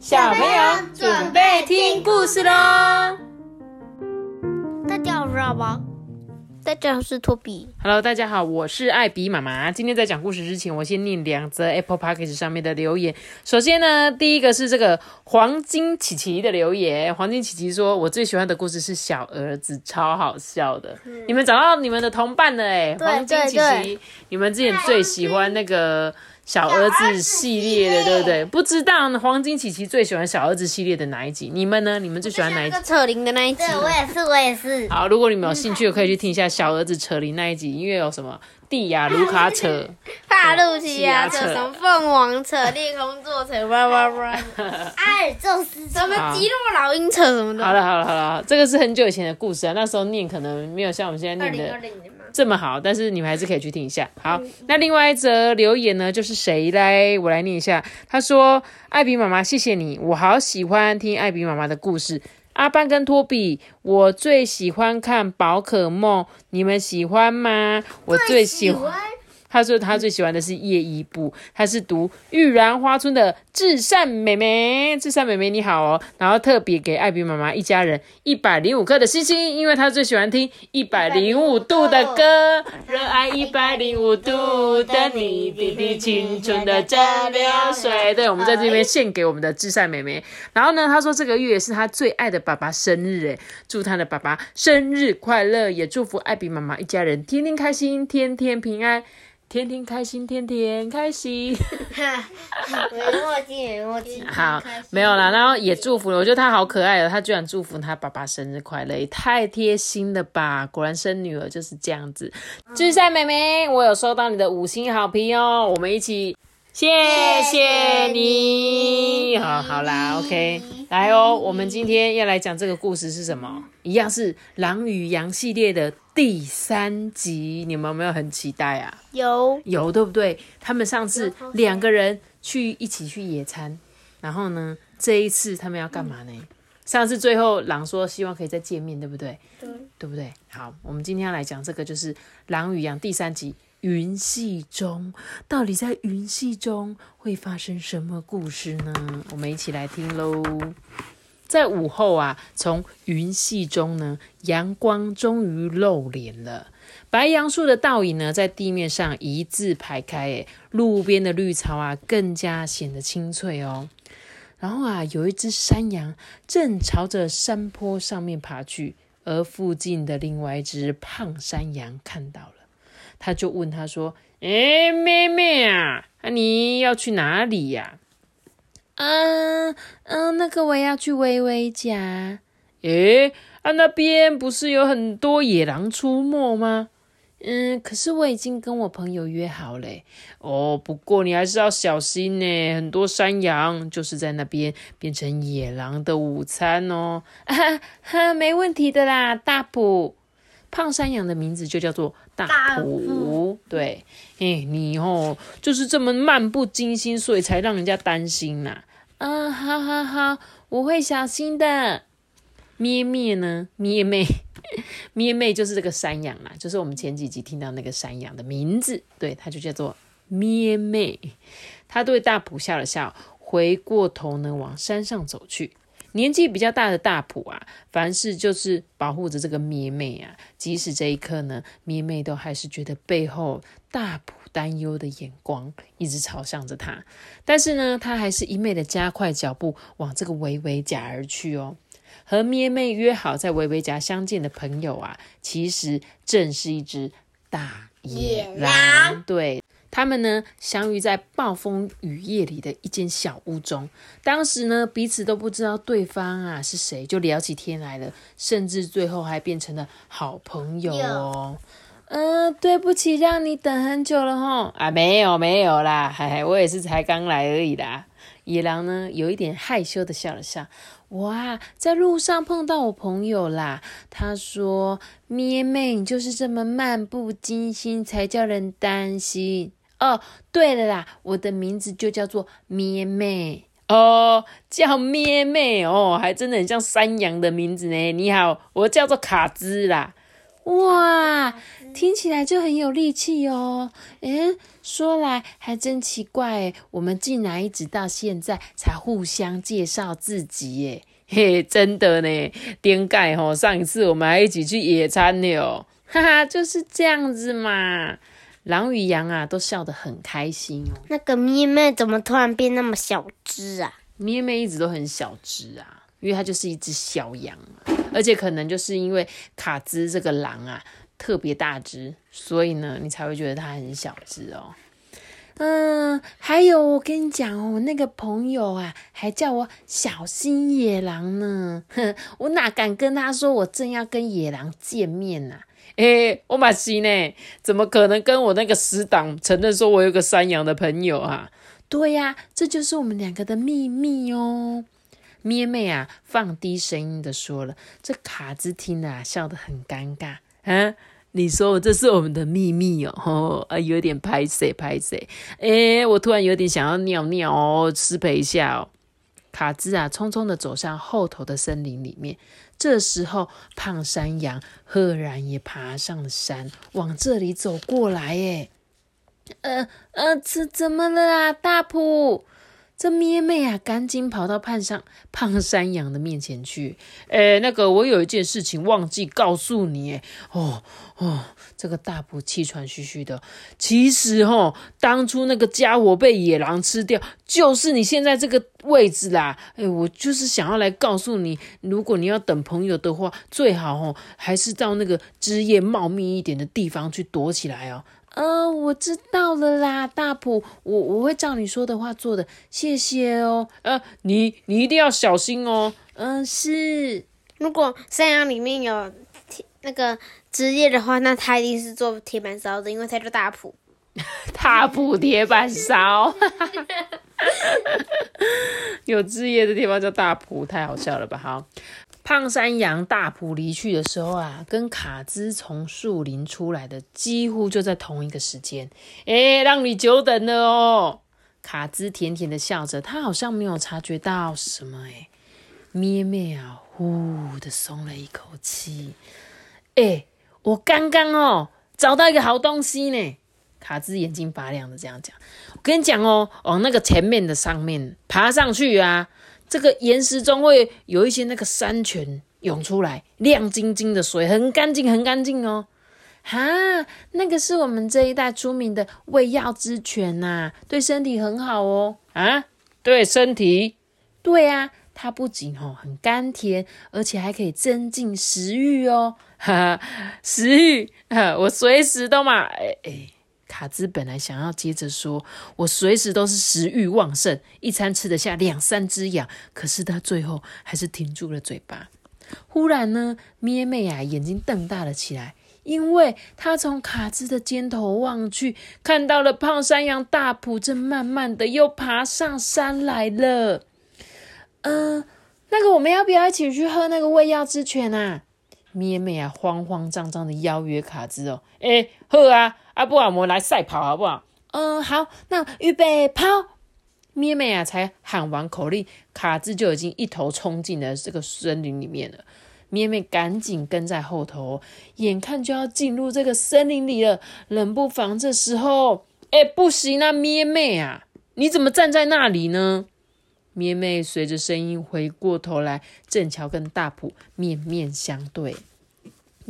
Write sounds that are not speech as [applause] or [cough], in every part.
小朋友准备听故事喽！大家好，我是阿宝。大家好，我是托比。Hello，大家好，我是艾比妈妈。今天在讲故事之前，我先念两则 Apple Podcast 上面的留言。首先呢，第一个是这个黄金琪琪的留言。黄金琪琪说：“我最喜欢的故事是小儿子，超好笑的。你们找到你们的同伴了哎，黄金琪琪，你们之前最喜欢那个小儿子系列的，对不对？不知道呢，黄金琪琪最喜欢小儿子系列的哪一集？你们呢？你们最喜欢哪一集？扯铃的那一集，对，我也是，我也是。好，如果你们有兴趣，可以去听一下小儿子扯铃那一集，因为有什么蒂亚卢卡扯。[laughs] 帕路奇亚扯，什么凤凰扯，裂空座扯，哇哇哇，阿尔宙斯什么极乐老鹰扯什么的。好了好了好了，这个是很久以前的故事啊，那时候念可能没有像我们现在念的这么好，但是你们还是可以去听一下。好，那另外一则留言呢，就是谁来？我来念一下。他说：“艾比妈妈，谢谢你，我好喜欢听艾比妈妈的故事。阿班跟托比，我最喜欢看宝可梦，你们喜欢吗？我最喜欢。”他说他最喜欢的是叶一部，他是读玉兰花村的至善妹妹，至善妹妹你好哦。然后特别给艾比妈妈一家人一百零五颗的星星，因为他最喜欢听一百零五度的歌，热爱一百零五度的你，滴滴青春的蒸馏水。对，我们在这边献给我们的至善妹妹。然后呢，他说这个月是他最爱的爸爸生日，诶，祝他的爸爸生日快乐，也祝福艾比妈妈一家人天天开心，天天平安。天天开心，天天开心。没墨镜，没墨镜。好，没有啦，然后也祝福了，我觉得他好可爱哦，他居然祝福他爸爸生日快乐，也太贴心了吧！果然生女儿就是这样子。志善妹妹，我有收到你的五星好评哦，我们一起。谢谢你，好好啦，OK，来哦，我们今天要来讲这个故事是什么？一样是《狼与羊》系列的第三集，你们有没有很期待啊？有有对不对？他们上次两个人去一起去野餐，然后呢，这一次他们要干嘛呢？上次最后狼说希望可以再见面，对不对？对，对不对？好，我们今天要来讲这个，就是《狼与羊》第三集。云系中，到底在云系中会发生什么故事呢？我们一起来听喽。在午后啊，从云系中呢，阳光终于露脸了。白杨树的倒影呢，在地面上一字排开，诶，路边的绿草啊，更加显得清脆哦。然后啊，有一只山羊正朝着山坡上面爬去，而附近的另外一只胖山羊看到了，他就问他说：“哎，妹妹啊，你要去哪里呀、嗯嗯，那个我要去微微家。诶，啊，那边不是有很多野狼出没吗？嗯，可是我已经跟我朋友约好嘞。哦，不过你还是要小心呢，很多山羊就是在那边变成野狼的午餐哦。啊哈，没问题的啦，大普。胖山羊的名字就叫做大大普，对，哎，你哦，就是这么漫不经心，所以才让人家担心呐、啊。好好好，我会小心的。咩咩呢？咩妹，[laughs] 咩妹就是这个山羊啦，就是我们前几集听到那个山羊的名字，对，它就叫做咩妹。他对大普笑了笑，回过头呢往山上走去。年纪比较大的大普啊，凡事就是保护着这个咩妹啊。即使这一刻呢，咩妹都还是觉得背后大普担忧的眼光一直朝向着他。但是呢，他还是一昧的加快脚步往这个维维甲而去哦。和咩妹约好在维维甲相见的朋友啊，其实正是一只大野野。狼对，他们呢相遇在暴风雨夜里的一间小屋中。当时呢，彼此都不知道对方啊是谁，就聊起天来了，甚至最后还变成了好朋友哦。嗯、对不起，让你等很久了吼。啊，没有没有啦，嘿嘿，我也是才刚来而已啦。野狼呢，有一点害羞的笑了笑。哇，在路上碰到我朋友啦，他说：“咩妹，你就是这么漫不经心，才叫人担心。”哦，对了啦，我的名字就叫做咩妹。哦，叫咩妹哦，还真的很像山羊的名字呢。你好，我叫做卡兹啦。哇，听起来就很有力气哦。诶，说来还真奇怪诶，我们竟然一直到现在才互相介绍自己耶。嘿，真的呢，颠盖吼，上一次我们还一起去野餐呢哦，哈哈，就是这样子嘛。狼与羊啊，都笑得很开心哦。那个咩咩怎么突然变那么小只啊？咩咩一直都很小只啊，因为它就是一只小羊嘛，而且可能就是因为卡兹这个狼啊特别大只，所以呢，你才会觉得它很小只哦。嗯，还有我跟你讲哦，我那个朋友啊，还叫我小心野狼呢。哼，[laughs] 我哪敢跟他说我正要跟野狼见面呐、[laughs] 诶，我马西呢？怎么可能跟我那个死党承认说我有个山羊的朋友啊？对呀、这就是我们两个的秘密哦。咩妹啊，放低声音的说了，这卡兹听了啊，笑得很尴尬啊。你说这是我们的秘密哦，哦啊，有点拍谁拍谁。诶，我突然有点想要尿尿哦，失陪一下哦。卡兹啊，匆匆的走向后头的森林里面。这时候，胖山羊赫然也爬上了山，往这里走过来。耶。呃呃，怎怎么了啊，大普？这咩妹啊，赶紧跑到胖山胖山羊的面前去。诶，那个，我有一件事情忘记告诉你。哦哦，这个大伯气喘吁吁的。其实哦，当初那个家伙被野狼吃掉，就是你现在这个位置啦。诶，我就是想要来告诉你，如果你要等朋友的话，最好哦，还是到那个枝叶茂密一点的地方去躲起来哦。呃，我知道了啦，大普，我我会照你说的话做的，谢谢哦。呃，你你一定要小心哦。嗯、是。如果山羊里面有铁那个枝叶的话，那他一定是做铁板烧的，因为他叫大普。[laughs] 大普铁板烧 [laughs] [laughs] 有枝叶的地方叫大普，太好笑了吧？好，胖山羊大埔离去的时候啊，跟卡兹从树林出来的几乎就在同一个时间。诶，让你久等了哦。卡兹甜甜的笑着，他好像没有察觉到什么。诶，咩咩啊，呼的松了一口气。诶，我刚刚哦找到一个好东西呢。卡兹眼睛发亮的这样讲，我跟你讲哦，往那个前面的上面爬上去啊，这个岩石中会有一些那个山泉涌出来，亮晶晶的水，很干净，很干净哦。哈，那个是我们这一带出名的胃药之泉呐、对身体很好哦。啊，对身体，对啊，它不仅哦很甘甜，而且还可以增进食欲哦。哈哈，食欲，我随时都买，哎哎。卡兹本来想要接着说，我随时都是食欲旺盛，一餐吃得下两三只羊，可是他最后还是停住了嘴巴。忽然呢，咩妹啊眼睛瞪大了起来，因为他从卡兹的肩头望去，看到了胖山羊大普正慢慢的又爬上山来了。嗯、那个我们要不要一起去喝那个胃药之泉啊？咩妹啊，慌慌张张的邀约卡兹哦，诶，喝啊，啊不然我们来赛跑好不好？嗯，好，那预备跑。咩妹啊，才喊完口令，卡兹就已经一头冲进了这个森林里面了。咩妹赶紧跟在后头，眼看就要进入这个森林里了，冷不防这时候，哎，不行啊，咩妹啊，你怎么站在那里呢？咩妹随着声音回过头来，正巧跟大普面面相对。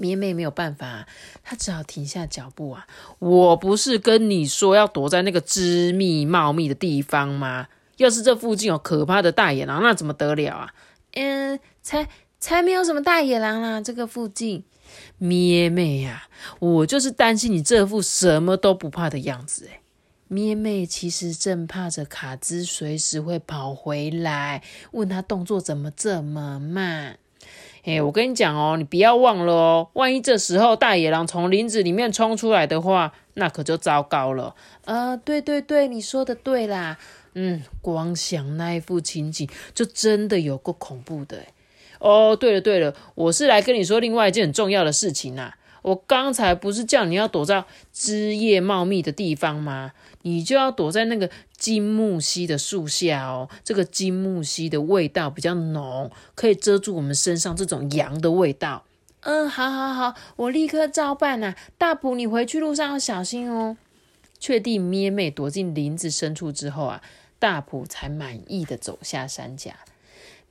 咩妹没有办法，她只好停下脚步啊！我不是跟你说要躲在那个枝密茂密的地方吗？要是这附近有可怕的大野狼，那怎么得了啊？嗯，才才没有什么大野狼啦，这个附近。咩妹呀、我就是担心你这副什么都不怕的样子诶咩妹其实正怕着卡兹随时会跑回来，问他动作怎么这么慢。哎，我跟你讲哦，你不要忘了哦，万一这时候大野狼从林子里面冲出来的话，那可就糟糕了。呃，对对对，你说的对啦。嗯，光想那一副情景，就真的有够恐怖的。哦，对了对了，我是来跟你说另外一件很重要的事情呐、我刚才不是叫你要躲在枝叶茂密的地方吗？你就要躲在那个金木犀的树下哦。这个金木犀的味道比较浓，可以遮住我们身上这种羊的味道。嗯，好好好，我立刻照办呐。大普，你回去路上要小心哦。确定咩妹躲进林子深处之后啊，大普才满意的走下山崖。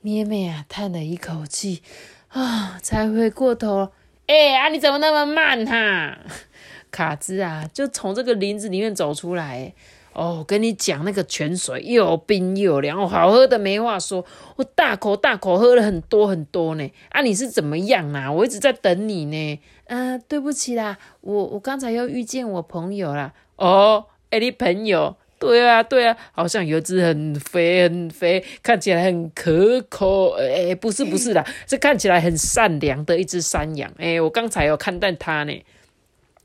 咩妹啊，叹了一口气啊，才回过头。哎啊，你怎么那么慢哈？[laughs] 卡兹啊，就从这个林子里面走出来。哦，跟你讲，那个泉水又冰又凉，好喝的没话说。我大口大口喝了很多很多呢。啊，你是怎么样啊？我一直在等你呢。嗯，对不起啦，我我刚才又遇见我朋友啦。哦，哎，你朋友？对啊，对啊，好像有一只很肥很肥，看起来很可口。哎，不是不是啦，[laughs] 是看起来很善良的一只山羊。哎，我刚才有看到它呢。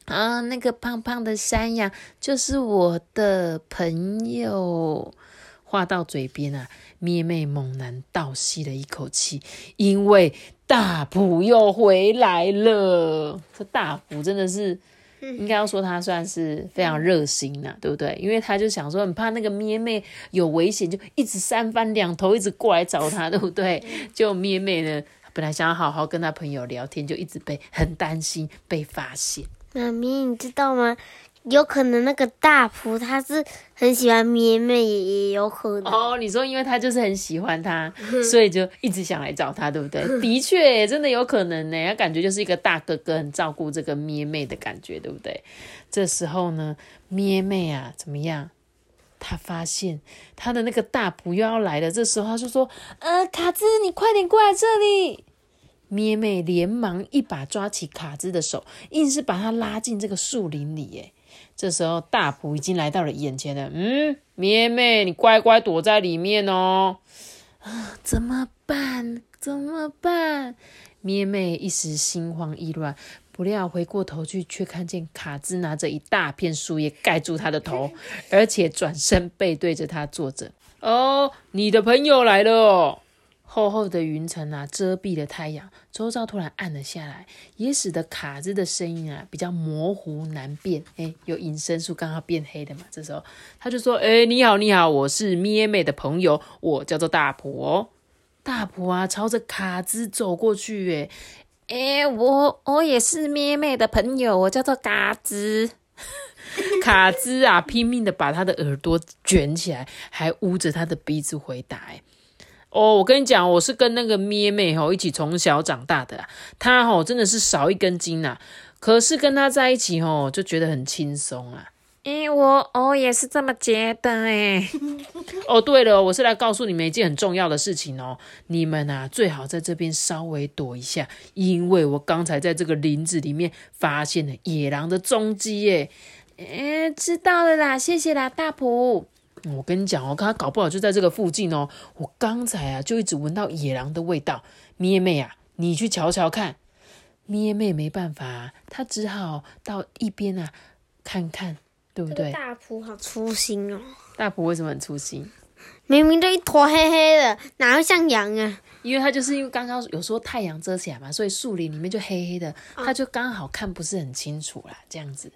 啊，那个胖胖的山羊就是我的朋友。话到嘴边啊，咩妹猛然倒吸了一口气，因为大普又回来了。这大普真的是，[laughs] 应该要说他算是非常热心呐，[laughs] 对不对？因为他就想说，很怕那个咩妹有危险，就一直三番两头一直过来找他，[laughs] 对不对？就咩妹呢，本来想要好好跟他朋友聊天，就一直被很担心被发现。妈咪，你知道吗？有可能那个大仆他是很喜欢咩妹，也也有可能。哦，你说因为他就是很喜欢他，[laughs] 所以就一直想来找他，对不对？[laughs] 的确，真的有可能呢。他感觉就是一个大哥哥，很照顾这个咩妹的感觉，对不对？这时候呢，咩妹啊，怎么样？他发现他的那个大仆又要来了。这时候他就说：“呃，卡兹，你快点过来这里。”咩妹连忙一把抓起卡兹的手，硬是把他拉进这个树林里。哎，这时候大普已经来到了眼前了。嗯，咩妹，你乖乖躲在里面哦。啊，怎么办？怎么办？咩妹一时心慌意乱，不料回过头去，却看见卡兹拿着一大片树叶盖住他的头，[laughs] 而且转身背对着他坐着。哦，你的朋友来了哦。厚厚的云层啊，遮蔽了太阳，周遭突然暗了下来，也使得卡兹的声音啊比较模糊难辨。哎，有隐身术刚好变黑的嘛，这时候他就说：“哎，你好，你好，我是咩妹的朋友，我叫做大婆。”大婆啊，朝着卡兹走过去。哎，哎，我我也是咩妹的朋友，我叫做嘎兹。[laughs] 卡兹啊，拼命的把他的耳朵卷起来，还捂着他的鼻子回答：“。”哦，我跟你讲，我是跟那个咩妹吼一起从小长大的，她吼真的是少一根筋呐。可是跟她在一起吼，就觉得很轻松啊。诶，我我也是这么觉得诶。[laughs] 哦，对了，我是来告诉你们一件很重要的事情哦，你们啊最好在这边稍微躲一下，因为我刚才在这个林子里面发现了野狼的踪迹耶。诶，知道了啦，谢谢啦，大普。我跟你讲哦，他搞不好就在这个附近哦。我刚才啊，就一直闻到野狼的味道。咩妹啊，你去瞧瞧看。咩妹没办法，她只好到一边啊看看，对不对？大普好粗心哦。大普为什么很粗心？明明就一坨黑黑的，哪会像羊啊？因为他就是因为刚刚有说太阳遮起来嘛，所以树林里面就黑黑的，他就刚好看不是很清楚啦。这样子，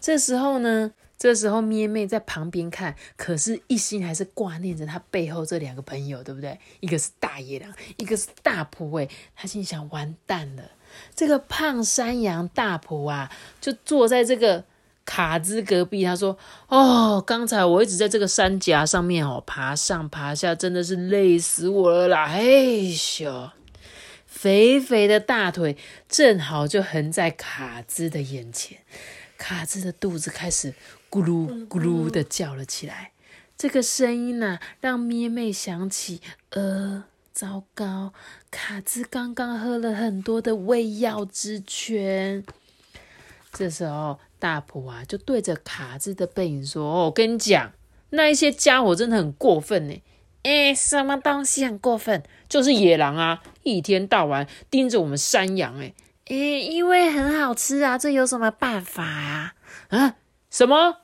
这时候呢？这时候，咩妹在旁边看，可是一心还是挂念着他背后这两个朋友，对不对？一个是大野狼，一个是大普诶。他心想：完蛋了，这个胖山羊大普啊，就坐在这个卡兹隔壁。他说：“哦，刚才我一直在这个山夹上面哦，爬上爬下，真的是累死我了啦！哎咻，肥肥的大腿正好就横在卡兹的眼前，卡兹的肚子开始。”咕噜咕噜的叫了起来，这个声音呢，让咩妹想起，呃，糟糕，卡兹刚刚喝了很多的胃药之泉。这时候，大婆啊，就对着卡兹的背影说：“哦，我跟你讲，那一些家伙真的很过分呢。哎，什么东西很过分？就是野狼啊，一天到晚盯着我们山羊。哎，哎，因为很好吃啊，这有什么办法啊？啊？”什么？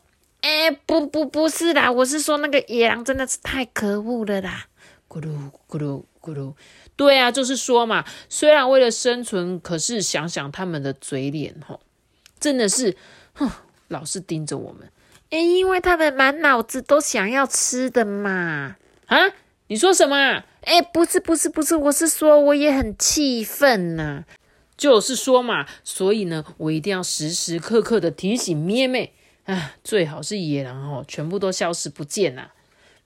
哎，不不不是啦，我是说那个野狼真的是太可恶了啦！咕噜咕噜咕噜，对啊，就是说嘛，虽然为了生存，可是想想他们的嘴脸吼，真的是，哼，老是盯着我们。哎，因为他们满脑子都想要吃的嘛。啊？你说什么？哎，不是不是不是，我是说我也很气愤呐。就是说嘛，所以呢，我一定要时时刻刻的提醒咩咩，啊，最好是野狼哦，全部都消失不见呐。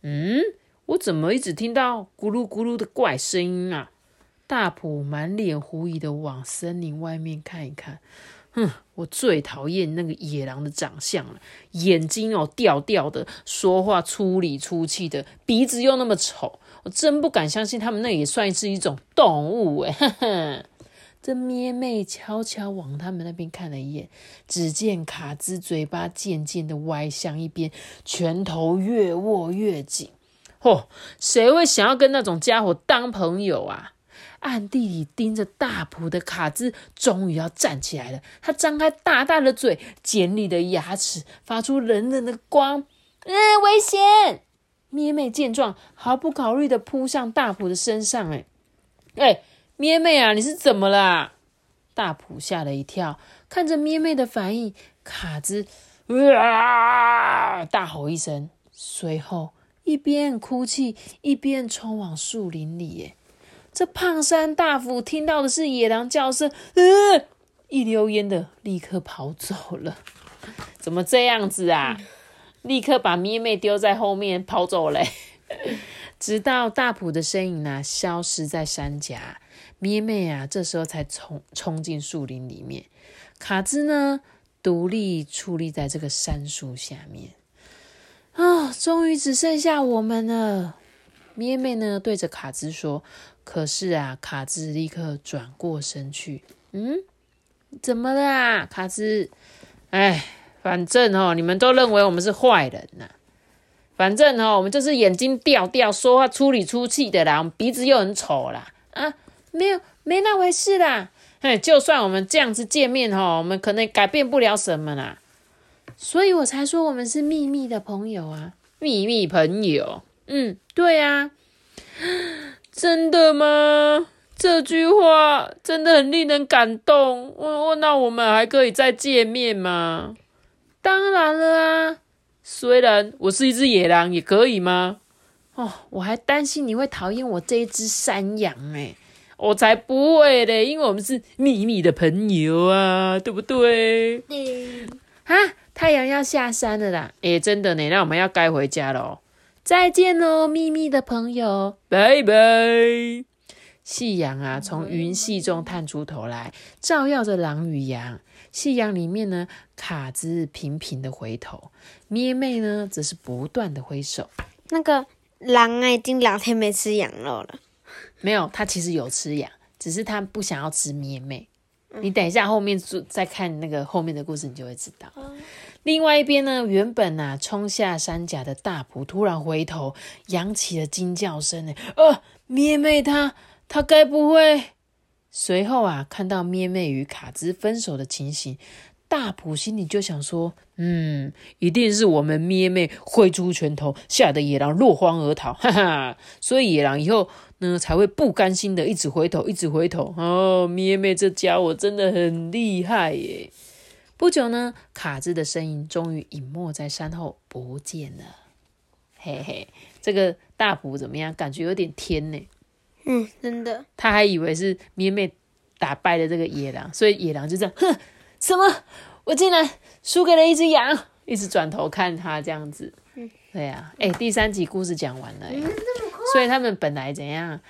嗯，我怎么一直听到咕噜咕噜的怪声音啊？大普满脸狐疑的往森林外面看一看，哼，我最讨厌那个野狼的长相了，眼睛哦掉掉的，说话粗里粗气的，鼻子又那么丑，我真不敢相信他们那也算是一种动物诶。哼哼。这咩妹悄悄往他们那边看了一眼，只见卡兹嘴巴渐渐的歪向一边，拳头越握越紧。嚯，谁会想要跟那种家伙当朋友啊？暗地里盯着大埔的卡兹终于要站起来了，他张开大大的嘴，尖利的牙齿发出冷冷的光。嗯，危险！咩妹见状，毫不考虑的扑向大埔的身上。哎，哎。咩妹啊，你是怎么了？大普吓了一跳，看着咩妹的反应，卡兹啊大吼一声，随后一边哭泣一边冲往树林里。耶，这胖山大斧听到的是野狼叫声，呃，一溜烟的立刻跑走了。怎么这样子啊？立刻把咩妹丢在后面跑走嘞！直到大普的身影呢消失在山夹。咩妹啊，这时候才冲冲进树林里面。卡兹呢，独立矗立在这个杉树下面。啊，终于只剩下我们了。咩妹呢，对着卡兹说。可是啊，卡兹立刻转过身去。嗯，怎么了，卡兹？哎，反正哦，你们都认为我们是坏人呐。反正哦，我们就是眼睛掉掉，说话粗里粗气的啦，鼻子又很丑啦。啊。没有，没那回事啦。嘿，就算我们这样子见面哈，我们可能改变不了什么啦。所以我才说我们是秘密的朋友啊，秘密朋友。嗯，对啊。[gasps] 真的吗？这句话真的很令人感动。我那我们还可以再见面吗？当然了啊。虽然我是一只野狼，也可以吗？哦，我还担心你会讨厌我这一只山羊哎。我才不会嘞，因为我们是秘密的朋友啊，对不对？对。啊，太阳要下山了啦！哎，真的呢，那我们要该回家喽。再见喽，秘密的朋友，拜拜。夕阳啊，从云隙中探出头来，照耀着狼与羊。夕阳里面呢，卡兹频频的回头，咩妹呢，则是不断的挥手。那个狼啊，已经两天没吃羊肉了。[laughs] 没有，他其实有吃羊，只是他不想要吃咩妹。你等一下后面再看那个后面的故事，你就会知道。另外一边呢，原本啊冲下山甲的大仆突然回头，扬起了惊叫声呢。呃，咩妹她她该不会？随后啊，看到咩妹与卡兹分手的情形，大普心里就想说：嗯，一定是我们咩妹挥出拳头，吓得野狼落荒而逃。哈哈，所以野狼以后。呢，才会不甘心的一直回头，一直回头。哦，咩咩这家伙真的很厉害耶！不久呢，卡兹的身影终于隐没在山后不见了。嘿嘿，这个大普怎么样？感觉有点天呢。嗯，真的。他还以为是咩咩打败了这个野狼，所以野狼就这样，哼，什么？我竟然输给了一只羊！一直转头看他这样子。嗯，对呀。哎，第三集故事讲完了。所以他们本来怎样？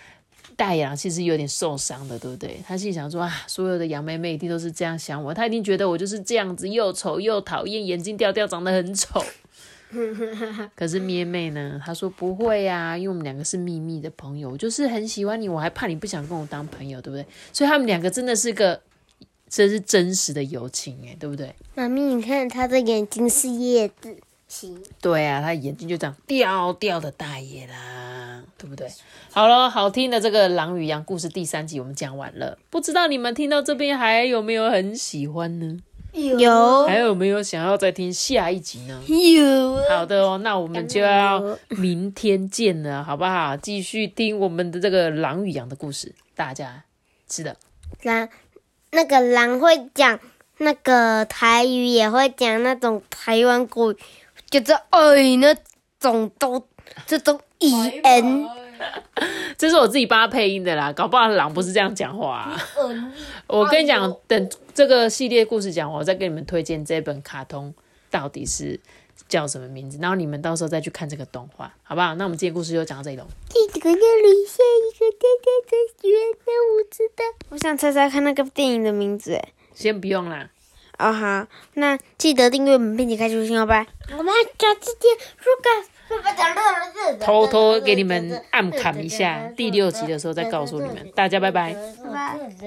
大野狼其实有点受伤的，对不对？他心想说啊，所有的羊妹妹一定都是这样想我，他一定觉得我就是这样子，又丑又讨厌，眼睛掉掉，长得很丑。[laughs] 可是咩妹呢？她说不会呀，因为我们两个是秘密的朋友，我就是很喜欢你，我还怕你不想跟我当朋友，对不对？所以他们两个真的是个，这是真实的友情，哎，对不对？妈咪，你看他的眼睛是叶子形。对啊，他眼睛就这样掉掉的大野狼。对不对？好了，好听的这个《狼与羊》故事第三集我们讲完了，不知道你们听到这边还有没有很喜欢呢？有，还有没有想要再听下一集呢？有。好的哦，那我们就要明天见了，好不好？继续听我们的这个《狼与羊》的故事，大家是的。狼，那个狼会讲那个台语，也会讲那种台湾国语，就是哎那种都这种。E N，[laughs] 这是我自己帮他配音的啦，搞不好狼不是这样讲话、啊。我跟你讲，等这个系列故事讲完，我再给你们推荐这本卡通到底是叫什么名字，然后你们到时候再去看这个动画，好不好？那我们今天故事就讲到这里喽。这个那里下一个呆呆的圆的，我知道。我想猜猜看那个电影的名字。哎，先不用啦，哦好，那记得订阅我们，并且开出信哦，拜。我们下次见，如果偷偷给你们暗砍一下，第六集的时候再告诉你们。大家拜拜。拜拜。